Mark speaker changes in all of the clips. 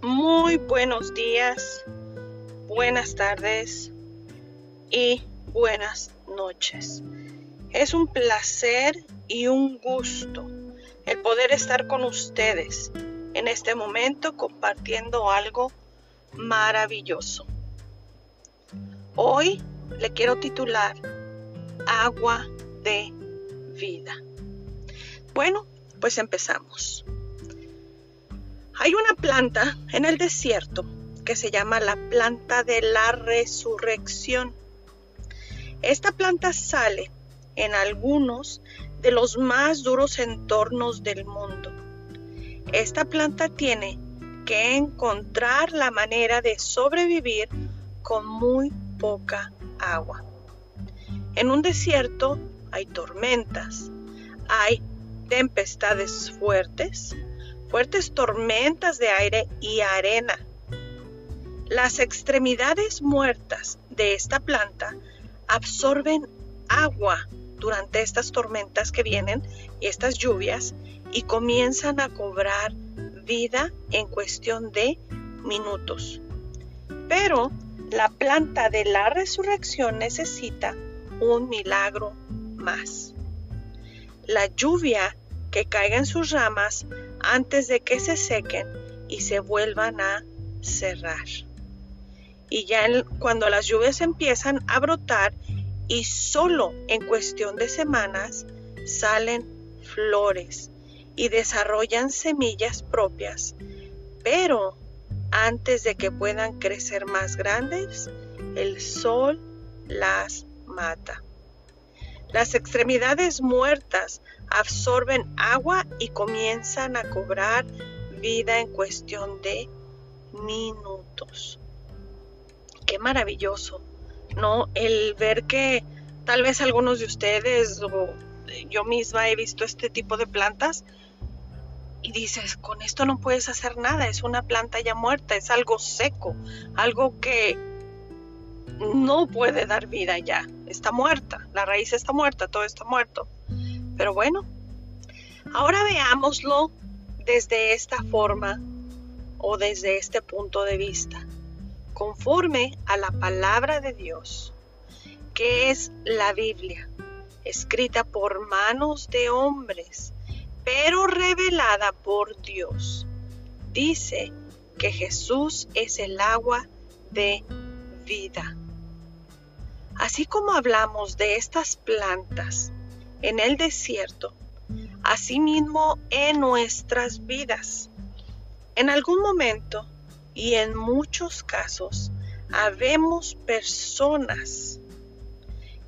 Speaker 1: Muy buenos días, buenas tardes y buenas noches. Es un placer y un gusto el poder estar con ustedes en este momento compartiendo algo maravilloso. Hoy le quiero titular Agua de Vida. Bueno, pues empezamos. Hay una planta en el desierto que se llama la planta de la resurrección. Esta planta sale en algunos de los más duros entornos del mundo. Esta planta tiene que encontrar la manera de sobrevivir con muy poca agua. En un desierto hay tormentas, hay tempestades fuertes, fuertes tormentas de aire y arena. Las extremidades muertas de esta planta absorben agua durante estas tormentas que vienen estas lluvias y comienzan a cobrar vida en cuestión de minutos. Pero la planta de la resurrección necesita un milagro más. La lluvia que caiga en sus ramas antes de que se sequen y se vuelvan a cerrar. Y ya cuando las lluvias empiezan a brotar y solo en cuestión de semanas salen flores y desarrollan semillas propias, pero antes de que puedan crecer más grandes, el sol las mata. Las extremidades muertas absorben agua y comienzan a cobrar vida en cuestión de minutos. Qué maravilloso, ¿no? El ver que tal vez algunos de ustedes o yo misma he visto este tipo de plantas y dices, con esto no puedes hacer nada, es una planta ya muerta, es algo seco, algo que no puede dar vida ya, está muerta, la raíz está muerta, todo está muerto. Pero bueno, ahora veámoslo desde esta forma o desde este punto de vista, conforme a la palabra de Dios, que es la Biblia, escrita por manos de hombres, pero revelada por Dios. Dice que Jesús es el agua de vida. Así como hablamos de estas plantas en el desierto, asimismo en nuestras vidas. En algún momento y en muchos casos, habemos personas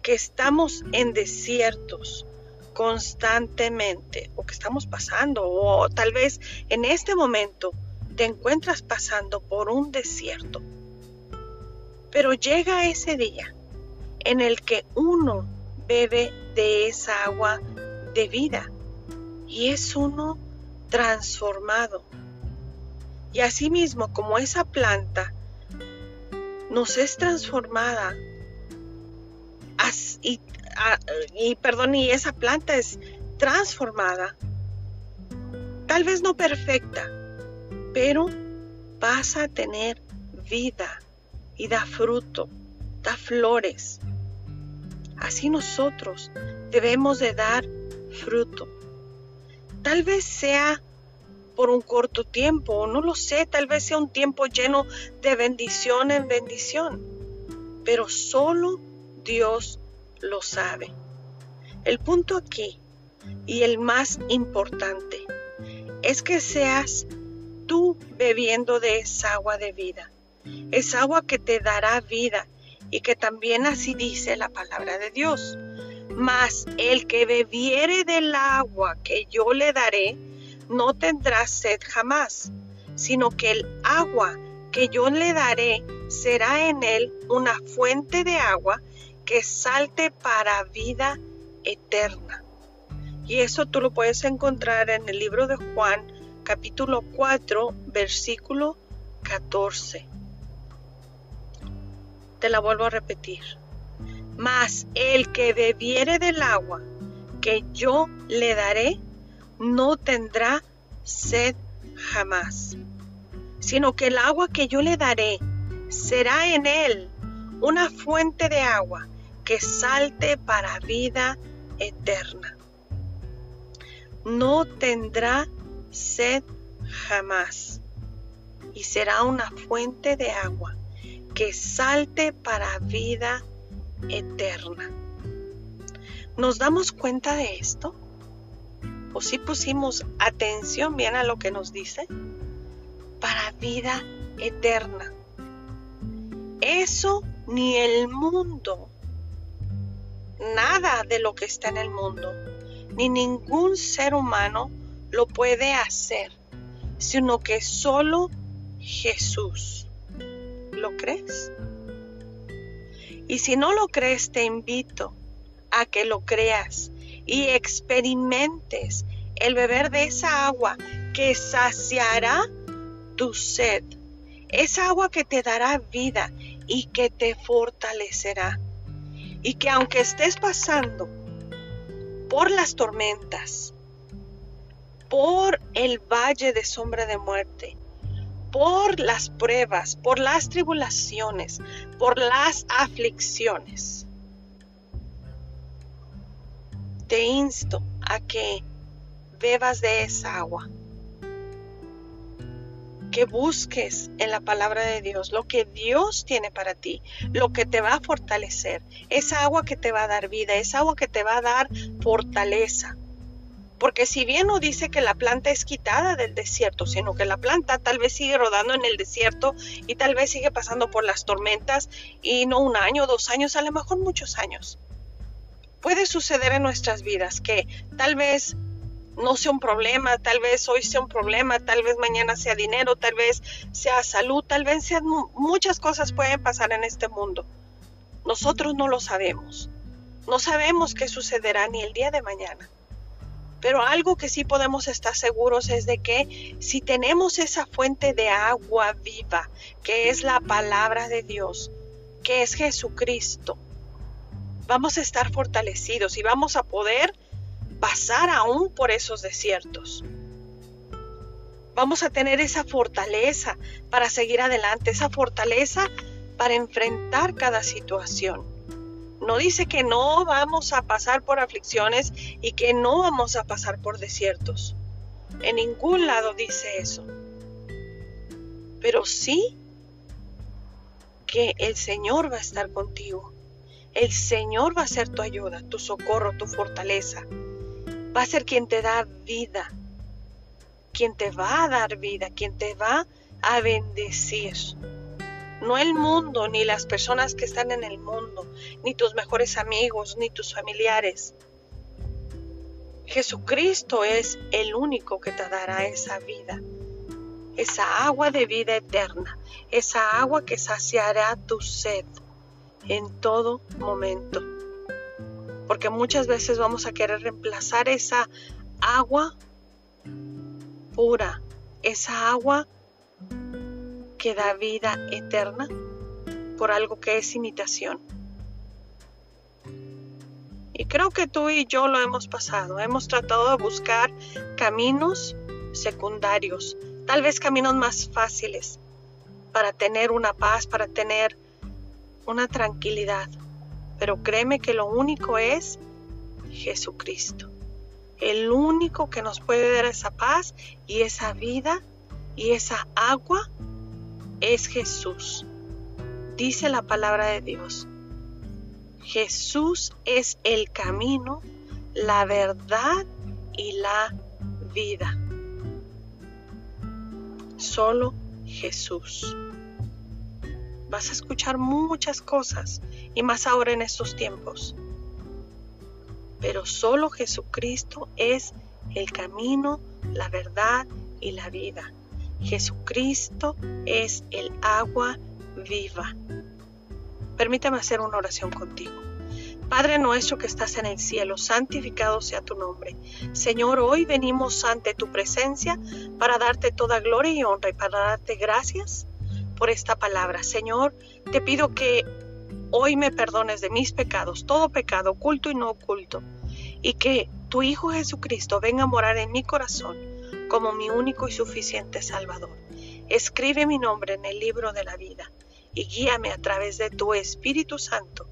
Speaker 1: que estamos en desiertos constantemente o que estamos pasando o tal vez en este momento te encuentras pasando por un desierto. Pero llega ese día en el que uno bebe de esa agua de vida y es uno transformado. Y asimismo, como esa planta nos es transformada y, perdón, y esa planta es transformada, tal vez no perfecta, pero pasa a tener vida y da fruto, da flores. Así nosotros debemos de dar fruto. Tal vez sea por un corto tiempo, no lo sé, tal vez sea un tiempo lleno de bendición en bendición, pero solo Dios lo sabe. El punto aquí y el más importante es que seas tú bebiendo de esa agua de vida, esa agua que te dará vida y que también así dice la palabra de Dios. Mas el que bebiere del agua que yo le daré, no tendrá sed jamás, sino que el agua que yo le daré será en él una fuente de agua que salte para vida eterna. Y eso tú lo puedes encontrar en el libro de Juan, capítulo 4, versículo 14 la vuelvo a repetir. Mas el que bebiere del agua que yo le daré, no tendrá sed jamás. sino que el agua que yo le daré será en él una fuente de agua que salte para vida eterna. No tendrá sed jamás y será una fuente de agua que salte para vida eterna. ¿Nos damos cuenta de esto? ¿O si pusimos atención bien a lo que nos dice? Para vida eterna. Eso ni el mundo, nada de lo que está en el mundo, ni ningún ser humano lo puede hacer, sino que solo Jesús. ¿Lo crees? Y si no lo crees, te invito a que lo creas y experimentes el beber de esa agua que saciará tu sed, esa agua que te dará vida y que te fortalecerá. Y que aunque estés pasando por las tormentas, por el valle de sombra de muerte, por las pruebas, por las tribulaciones, por las aflicciones, te insto a que bebas de esa agua que busques en la palabra de Dios lo que Dios tiene para ti, lo que te va a fortalecer, esa agua que te va a dar vida, esa agua que te va a dar fortaleza. Porque si bien no dice que la planta es quitada del desierto, sino que la planta tal vez sigue rodando en el desierto y tal vez sigue pasando por las tormentas y no un año, dos años, a lo mejor muchos años. Puede suceder en nuestras vidas que tal vez no sea un problema, tal vez hoy sea un problema, tal vez mañana sea dinero, tal vez sea salud, tal vez sean muchas cosas pueden pasar en este mundo. Nosotros no lo sabemos. No sabemos qué sucederá ni el día de mañana. Pero algo que sí podemos estar seguros es de que si tenemos esa fuente de agua viva, que es la palabra de Dios, que es Jesucristo, vamos a estar fortalecidos y vamos a poder pasar aún por esos desiertos. Vamos a tener esa fortaleza para seguir adelante, esa fortaleza para enfrentar cada situación. No dice que no vamos a pasar por aflicciones y que no vamos a pasar por desiertos. En ningún lado dice eso. Pero sí que el Señor va a estar contigo. El Señor va a ser tu ayuda, tu socorro, tu fortaleza va a ser quien te da vida, quien te va a dar vida, quien te va a bendecir. No el mundo, ni las personas que están en el mundo, ni tus mejores amigos, ni tus familiares. Jesucristo es el único que te dará esa vida, esa agua de vida eterna, esa agua que saciará tu sed en todo momento porque muchas veces vamos a querer reemplazar esa agua pura, esa agua que da vida eterna por algo que es imitación. Y creo que tú y yo lo hemos pasado. Hemos tratado de buscar caminos secundarios, tal vez caminos más fáciles para tener una paz, para tener una tranquilidad. Pero créeme que lo único es Jesucristo. El único que nos puede dar esa paz y esa vida y esa agua es Jesús. Dice la palabra de Dios. Jesús es el camino, la verdad y la vida. Solo Jesús vas a escuchar muchas cosas y más ahora en estos tiempos. Pero solo Jesucristo es el camino, la verdad y la vida. Jesucristo es el agua viva. Permítame hacer una oración contigo. Padre nuestro que estás en el cielo, santificado sea tu nombre. Señor, hoy venimos ante tu presencia para darte toda gloria y honra y para darte gracias por esta palabra. Señor, te pido que hoy me perdones de mis pecados, todo pecado, oculto y no oculto, y que tu Hijo Jesucristo venga a morar en mi corazón como mi único y suficiente Salvador. escribe mi nombre en el libro de la vida y guíame a través de tu Espíritu Santo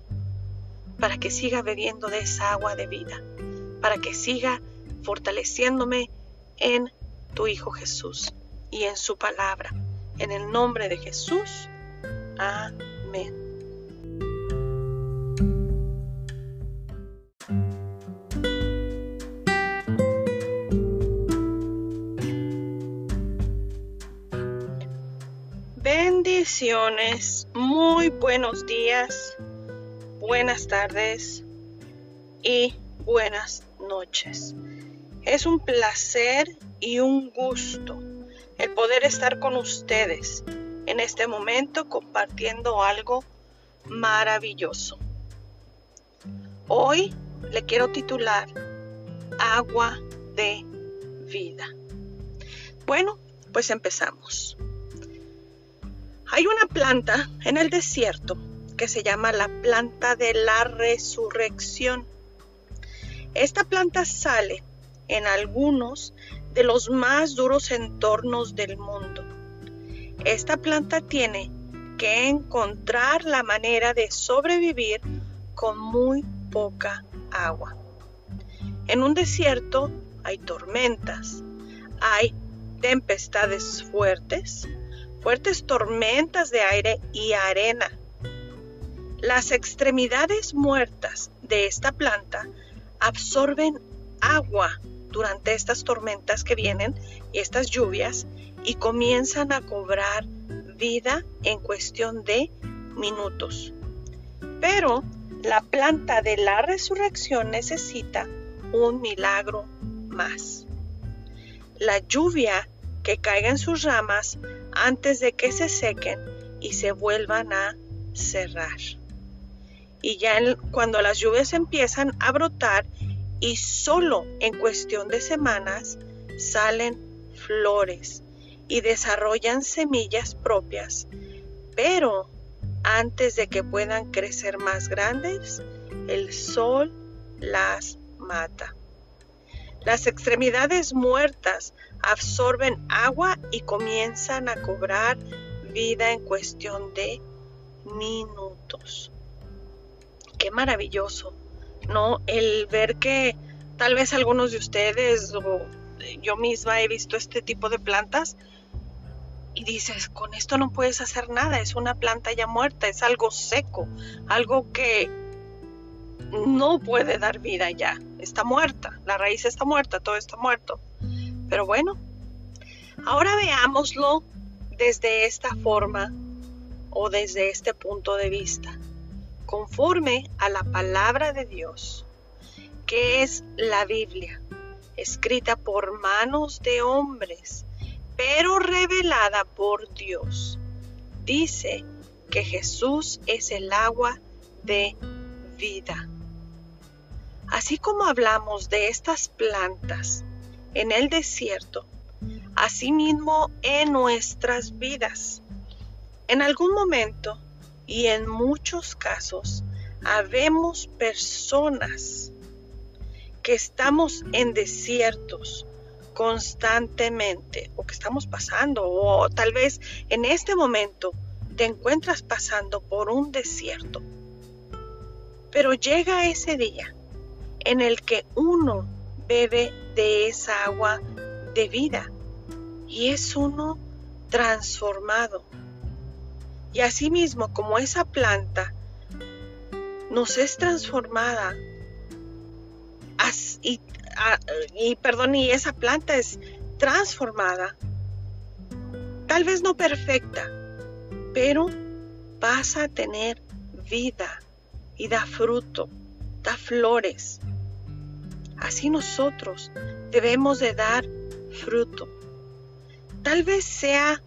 Speaker 1: para que siga bebiendo de esa agua de vida, para que siga fortaleciéndome en tu Hijo Jesús y en su palabra. En el nombre de Jesús. Amén. Muy buenos días, buenas tardes y buenas noches. Es un placer y un gusto el poder estar con ustedes en este momento compartiendo algo maravilloso. Hoy le quiero titular Agua de vida. Bueno, pues empezamos. Hay una planta en el desierto que se llama la planta de la resurrección. Esta planta sale en algunos de los más duros entornos del mundo. Esta planta tiene que encontrar la manera de sobrevivir con muy poca agua. En un desierto hay tormentas, hay tempestades fuertes, fuertes tormentas de aire y arena. Las extremidades muertas de esta planta absorben agua durante estas tormentas que vienen estas lluvias y comienzan a cobrar vida en cuestión de minutos. Pero la planta de la resurrección necesita un milagro más. La lluvia que caiga en sus ramas antes de que se sequen y se vuelvan a cerrar. Y ya cuando las lluvias empiezan a brotar y solo en cuestión de semanas salen flores y desarrollan semillas propias, pero antes de que puedan crecer más grandes, el sol las mata. Las extremidades muertas absorben agua y comienzan a cobrar vida en cuestión de minutos. Qué maravilloso ¿no? El ver que tal vez algunos de ustedes o yo misma he visto este tipo de plantas y dices, con esto no puedes hacer nada, es una planta ya muerta, es algo seco, algo que no puede dar vida ya, está muerta, la raíz está muerta, todo está muerto. Pero bueno, ahora veámoslo desde esta forma o desde este punto de vista conforme a la palabra de Dios, que es la Biblia, escrita por manos de hombres, pero revelada por Dios. Dice que Jesús es el agua de vida. Así como hablamos de estas plantas en el desierto, asimismo en nuestras vidas. En algún momento y en muchos casos, habemos personas que estamos en desiertos constantemente o que estamos pasando o tal vez en este momento te encuentras pasando por un desierto. Pero llega ese día en el que uno bebe de esa agua de vida y es uno transformado y asimismo, como esa planta nos es transformada y, y, perdón, y esa planta es transformada, tal vez no perfecta, pero pasa a tener vida y da fruto, da flores. Así nosotros debemos de dar fruto. Tal vez sea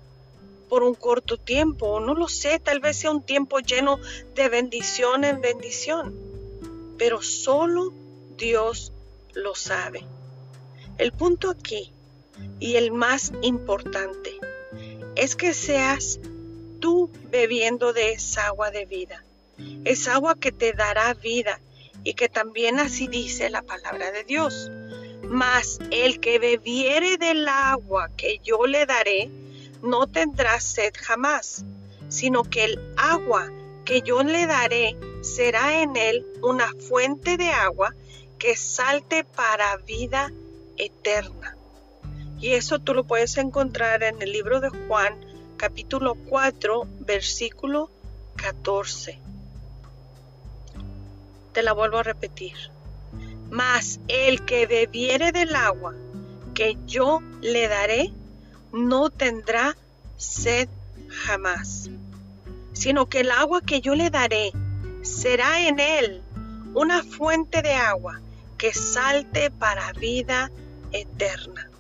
Speaker 1: por un corto tiempo, no lo sé, tal vez sea un tiempo lleno de bendición en bendición, pero solo Dios lo sabe. El punto aquí, y el más importante, es que seas tú bebiendo de esa agua de vida, esa agua que te dará vida y que también así dice la palabra de Dios. Mas el que bebiere del agua que yo le daré, no tendrá sed jamás, sino que el agua que yo le daré será en él una fuente de agua que salte para vida eterna. Y eso tú lo puedes encontrar en el libro de Juan, capítulo 4, versículo 14. Te la vuelvo a repetir. Mas el que bebiere del agua que yo le daré, no tendrá sed jamás, sino que el agua que yo le daré será en él una fuente de agua que salte para vida eterna.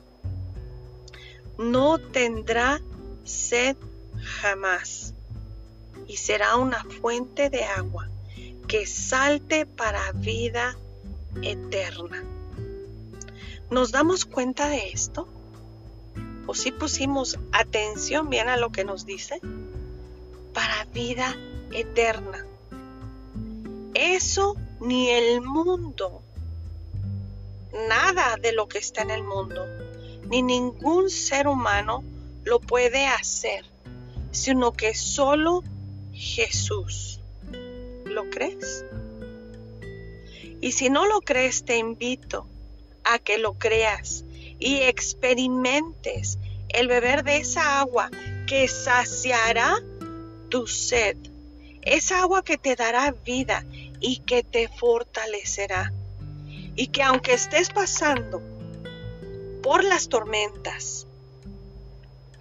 Speaker 1: No tendrá sed jamás y será una fuente de agua que salte para vida eterna. ¿Nos damos cuenta de esto? ¿O si pusimos atención bien a lo que nos dice? Para vida eterna. Eso ni el mundo, nada de lo que está en el mundo, ni ningún ser humano lo puede hacer, sino que solo Jesús. ¿Lo crees? Y si no lo crees, te invito a que lo creas y experimentes el beber de esa agua que saciará tu sed, esa agua que te dará vida y que te fortalecerá. Y que aunque estés pasando por las tormentas,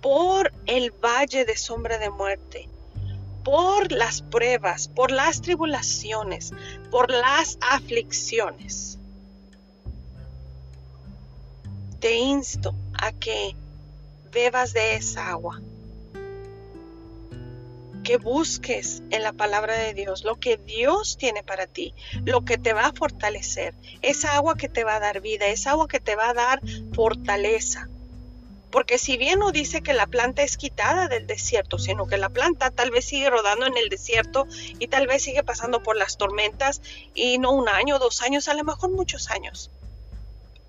Speaker 1: por el valle de sombra de muerte, por las pruebas, por las tribulaciones, por las aflicciones. Te insto a que bebas de esa agua, que busques en la palabra de Dios lo que Dios tiene para ti, lo que te va a fortalecer, esa agua que te va a dar vida, esa agua que te va a dar fortaleza porque si bien no dice que la planta es quitada del desierto, sino que la planta tal vez sigue rodando en el desierto y tal vez sigue pasando por las tormentas y no un año, dos años, a lo mejor muchos años.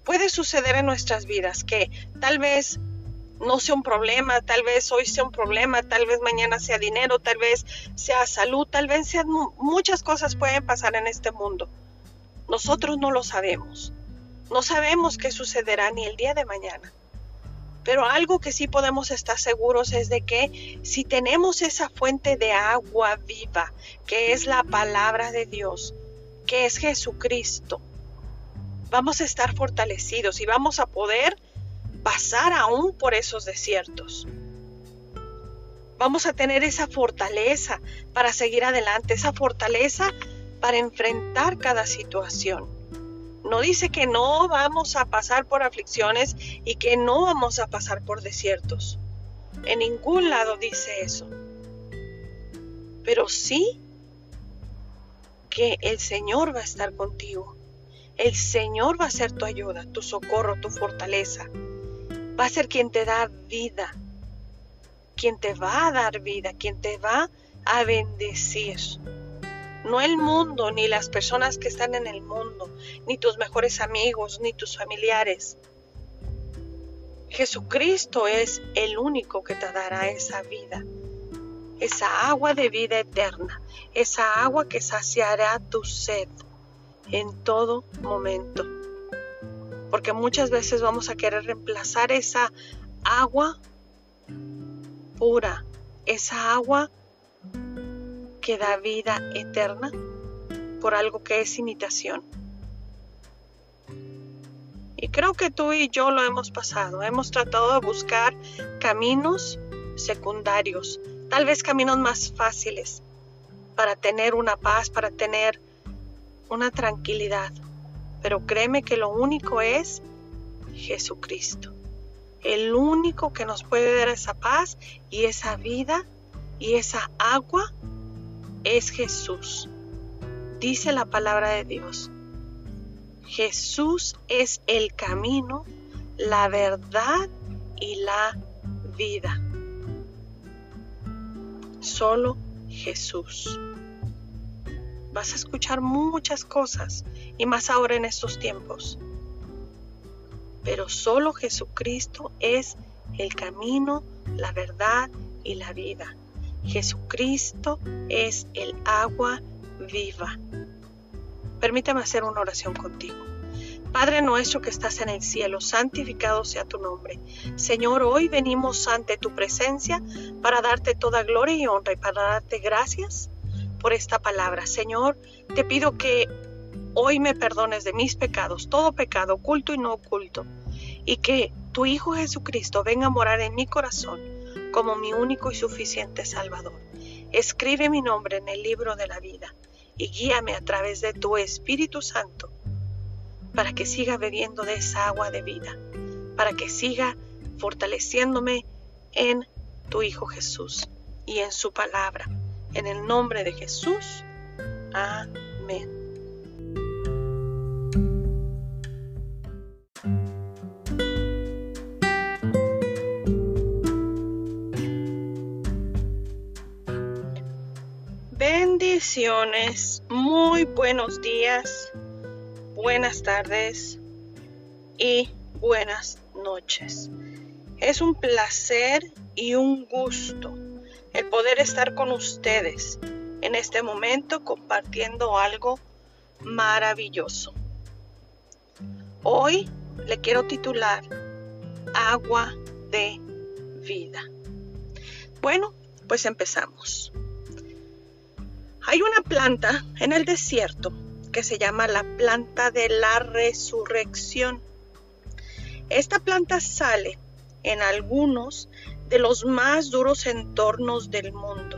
Speaker 1: Puede suceder en nuestras vidas que tal vez no sea un problema, tal vez hoy sea un problema, tal vez mañana sea dinero, tal vez sea salud, tal vez sean muchas cosas pueden pasar en este mundo. Nosotros no lo sabemos. No sabemos qué sucederá ni el día de mañana. Pero algo que sí podemos estar seguros es de que si tenemos esa fuente de agua viva, que es la palabra de Dios, que es Jesucristo, vamos a estar fortalecidos y vamos a poder pasar aún por esos desiertos. Vamos a tener esa fortaleza para seguir adelante, esa fortaleza para enfrentar cada situación. No dice que no vamos a pasar por aflicciones y que no vamos a pasar por desiertos. En ningún lado dice eso. Pero sí que el Señor va a estar contigo. El Señor va a ser tu ayuda, tu socorro, tu fortaleza. Va a ser quien te da vida, quien te va a dar vida, quien te va a bendecir no el mundo, ni las personas que están en el mundo, ni tus mejores amigos, ni tus familiares. Jesucristo es el único que te dará esa vida, esa agua de vida eterna, esa agua que saciará tu sed en todo momento. Porque muchas veces vamos a querer reemplazar esa agua pura, esa agua que da vida eterna por algo que es imitación. Y creo que tú y yo lo hemos pasado. Hemos tratado de buscar caminos secundarios, tal vez caminos más fáciles para tener una paz, para tener una tranquilidad. Pero créeme que lo único es Jesucristo. El único que nos puede dar esa paz y esa vida y esa agua es Jesús. Dice la palabra de Dios. Jesús es el camino, la verdad y la vida. Solo Jesús. Vas a escuchar muchas cosas y más ahora en estos tiempos. Pero solo Jesucristo es el camino, la verdad y la vida. Jesucristo es el agua viva. Permítame hacer una oración contigo. Padre nuestro que estás en el cielo, santificado sea tu nombre. Señor, hoy venimos ante tu presencia para darte toda gloria y honra y para darte gracias por esta palabra. Señor, te pido que hoy me perdones de mis pecados, todo pecado, oculto y no oculto, y que tu Hijo Jesucristo venga a morar en mi corazón como mi único y suficiente Salvador. Escribe mi nombre en el libro de la vida y guíame a través de tu Espíritu Santo para que siga bebiendo de esa agua de vida, para que siga fortaleciéndome en tu Hijo Jesús y en su palabra. En el nombre de Jesús. Amén. Muy buenos días, buenas tardes y buenas noches. Es un placer y un gusto el poder estar con ustedes en este momento compartiendo algo maravilloso. Hoy le quiero titular Agua de vida. Bueno, pues empezamos. Hay una planta en el desierto que se llama la planta de la resurrección. Esta planta sale en algunos de los más duros entornos del mundo.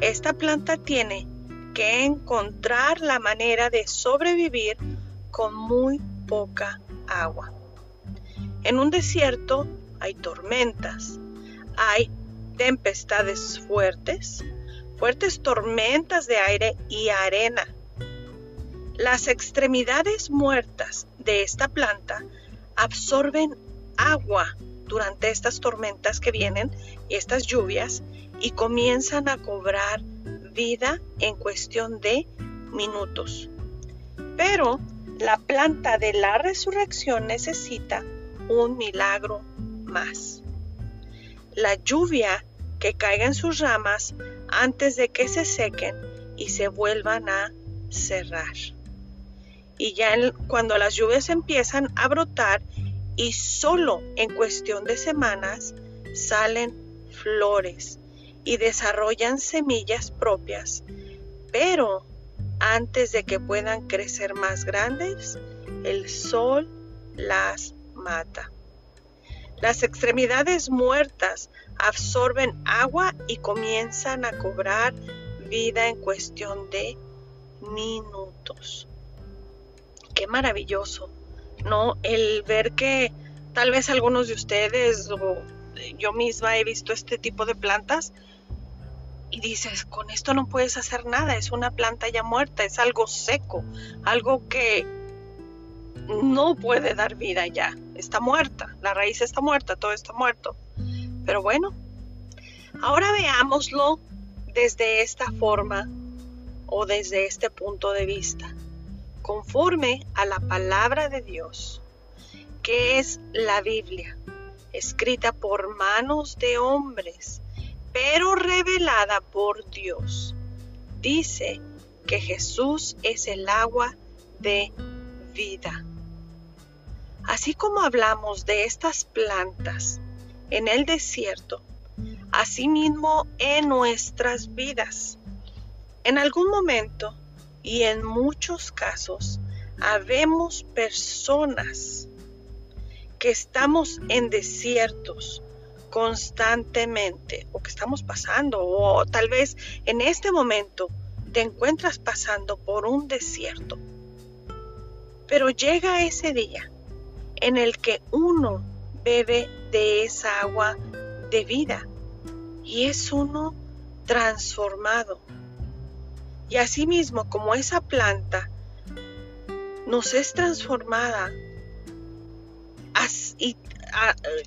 Speaker 1: Esta planta tiene que encontrar la manera de sobrevivir con muy poca agua. En un desierto hay tormentas, hay tempestades fuertes, fuertes tormentas de aire y arena. Las extremidades muertas de esta planta absorben agua durante estas tormentas que vienen estas lluvias y comienzan a cobrar vida en cuestión de minutos. Pero la planta de la resurrección necesita un milagro más. La lluvia que caiga en sus ramas antes de que se sequen y se vuelvan a cerrar. Y ya cuando las lluvias empiezan a brotar y solo en cuestión de semanas salen flores y desarrollan semillas propias, pero antes de que puedan crecer más grandes, el sol las mata. Las extremidades muertas absorben agua y comienzan a cobrar vida en cuestión de minutos. Qué maravilloso, ¿no? El ver que tal vez algunos de ustedes o yo misma he visto este tipo de plantas y dices, con esto no puedes hacer nada, es una planta ya muerta, es algo seco, algo que no puede dar vida ya, está muerta, la raíz está muerta, todo está muerto. Pero bueno, ahora veámoslo desde esta forma o desde este punto de vista, conforme a la palabra de Dios, que es la Biblia, escrita por manos de hombres, pero revelada por Dios. Dice que Jesús es el agua de vida. Así como hablamos de estas plantas en el desierto, asimismo en nuestras vidas. En algún momento y en muchos casos, habemos personas que estamos en desiertos constantemente o que estamos pasando o tal vez en este momento te encuentras pasando por un desierto. Pero llega ese día en el que uno bebe de esa agua de vida y es uno transformado. Y asimismo, como esa planta nos es transformada y,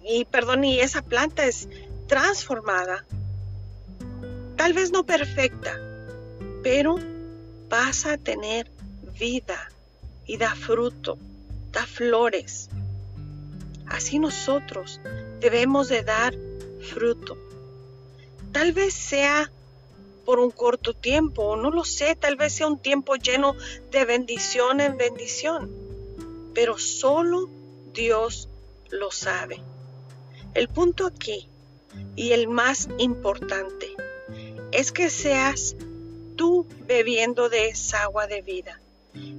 Speaker 1: y perdón, y esa planta es transformada, tal vez no perfecta, pero pasa a tener vida y da fruto, da flores, Así nosotros debemos de dar fruto. Tal vez sea por un corto tiempo, no lo sé, tal vez sea un tiempo lleno de bendición en bendición, pero solo Dios lo sabe. El punto aquí, y el más importante, es que seas tú bebiendo de esa agua de vida,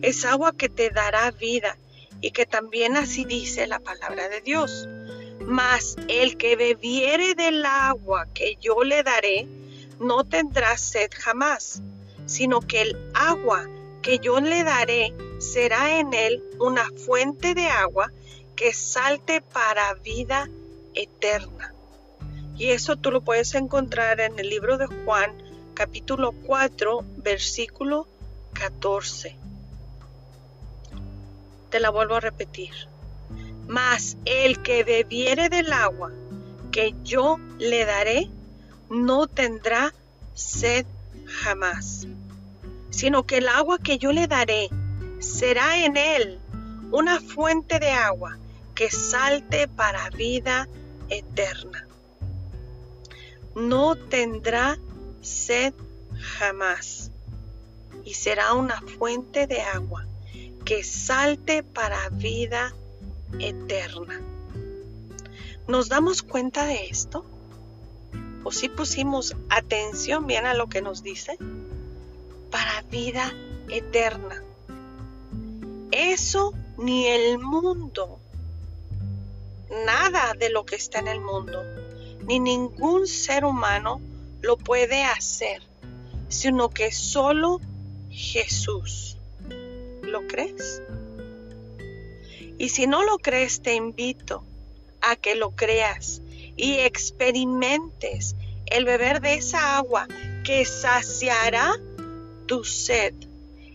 Speaker 1: esa agua que te dará vida y que también así dice la palabra de Dios. Mas el que bebiere del agua que yo le daré, no tendrá sed jamás, sino que el agua que yo le daré será en él una fuente de agua que salte para vida eterna. Y eso tú lo puedes encontrar en el libro de Juan, capítulo 4, versículo 14. Te la vuelvo a repetir. Mas el que bebiere del agua que yo le daré, no tendrá sed jamás, sino que el agua que yo le daré será en él una fuente de agua que salte para vida eterna. No tendrá sed jamás y será una fuente de agua que salte para vida eterna. ¿Nos damos cuenta de esto? ¿O si pusimos atención bien a lo que nos dice? Para vida eterna. Eso ni el mundo, nada de lo que está en el mundo, ni ningún ser humano lo puede hacer, sino que solo Jesús. ¿Lo crees? Y si no lo crees, te invito a que lo creas y experimentes el beber de esa agua que saciará tu sed,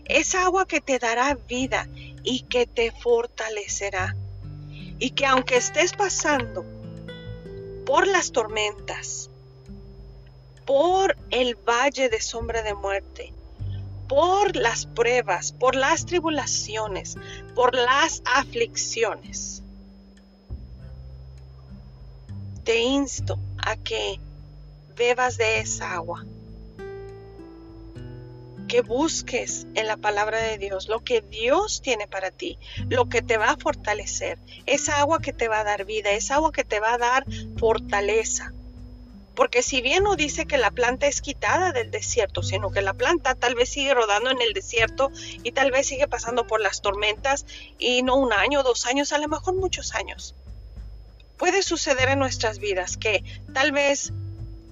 Speaker 1: esa agua que te dará vida y que te fortalecerá. Y que aunque estés pasando por las tormentas, por el valle de sombra de muerte, por las pruebas, por las tribulaciones, por las aflicciones, te insto a que bebas de esa agua, que busques en la palabra de Dios lo que Dios tiene para ti, lo que te va a fortalecer, esa agua que te va a dar vida, esa agua que te va a dar fortaleza. Porque si bien no dice que la planta es quitada del desierto, sino que la planta tal vez sigue rodando en el desierto y tal vez sigue pasando por las tormentas y no un año, dos años, a lo mejor muchos años puede suceder en nuestras vidas que tal vez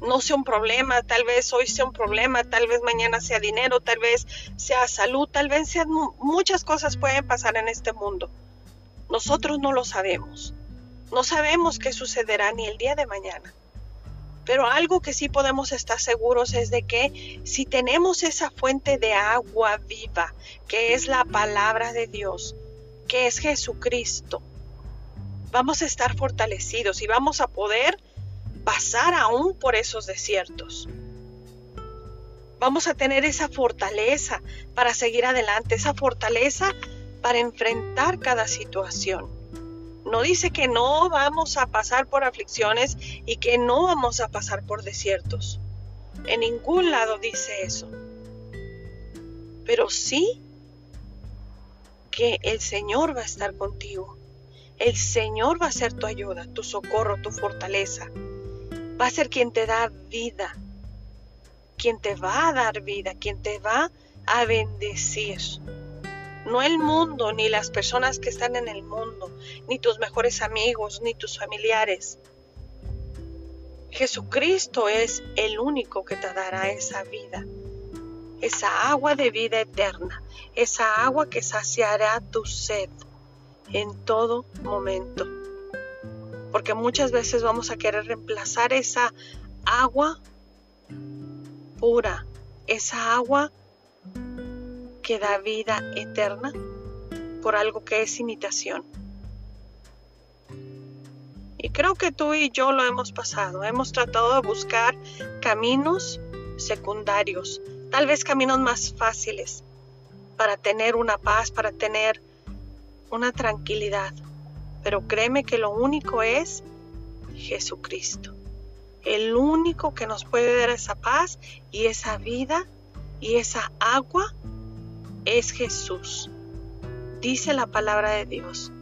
Speaker 1: no sea un problema, tal vez hoy sea un problema, tal vez mañana sea dinero, tal vez sea salud, tal vez sean muchas cosas pueden pasar en este mundo. Nosotros no lo sabemos. No sabemos qué sucederá ni el día de mañana. Pero algo que sí podemos estar seguros es de que si tenemos esa fuente de agua viva, que es la palabra de Dios, que es Jesucristo, vamos a estar fortalecidos y vamos a poder pasar aún por esos desiertos. Vamos a tener esa fortaleza para seguir adelante, esa fortaleza para enfrentar cada situación. No dice que no vamos a pasar por aflicciones y que no vamos a pasar por desiertos. En ningún lado dice eso. Pero sí que el Señor va a estar contigo el Señor va a ser tu ayuda, tu socorro, tu fortaleza. Va a ser quien te da vida, quien te va a dar vida, quien te va a bendecir. No el mundo, ni las personas que están en el mundo, ni tus mejores amigos, ni tus familiares. Jesucristo es el único que te dará esa vida, esa agua de vida eterna, esa agua que saciará tu sed en todo momento. Porque muchas veces vamos a querer reemplazar esa agua pura, esa agua que da vida eterna por algo que es imitación. Y creo que tú y yo lo hemos pasado. Hemos tratado de buscar caminos secundarios, tal vez caminos más fáciles para tener una paz, para tener una tranquilidad, pero créeme que lo único es Jesucristo. El único que nos puede dar esa paz y esa vida y esa agua es Jesús. Dice la palabra de Dios.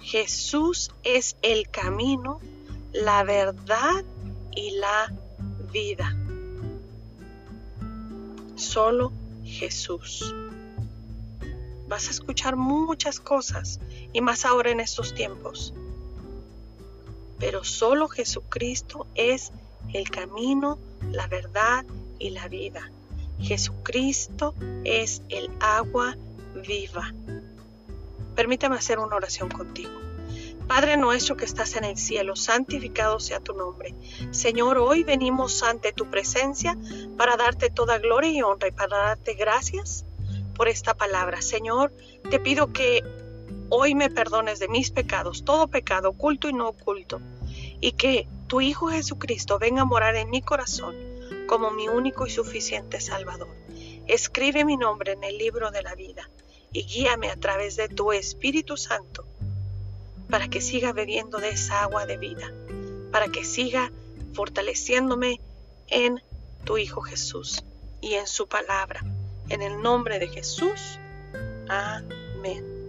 Speaker 1: Jesús es el camino, la verdad y la vida. Solo Jesús. Vas a escuchar muchas cosas y más ahora en estos tiempos. Pero solo Jesucristo es el camino, la verdad y la vida. Jesucristo es el agua viva. Permítame hacer una oración contigo. Padre nuestro que estás en el cielo, santificado sea tu nombre. Señor, hoy venimos ante tu presencia para darte toda gloria y honra y para darte gracias por esta palabra. Señor, te pido que hoy me perdones de mis pecados, todo pecado oculto y no oculto, y que tu Hijo Jesucristo venga a morar en mi corazón como mi único y suficiente Salvador. Escribe mi nombre en el libro de la vida y guíame a través de tu Espíritu Santo para que siga bebiendo de esa agua de vida, para que siga fortaleciéndome en tu Hijo Jesús y en su palabra. En el nombre de Jesús. Amén.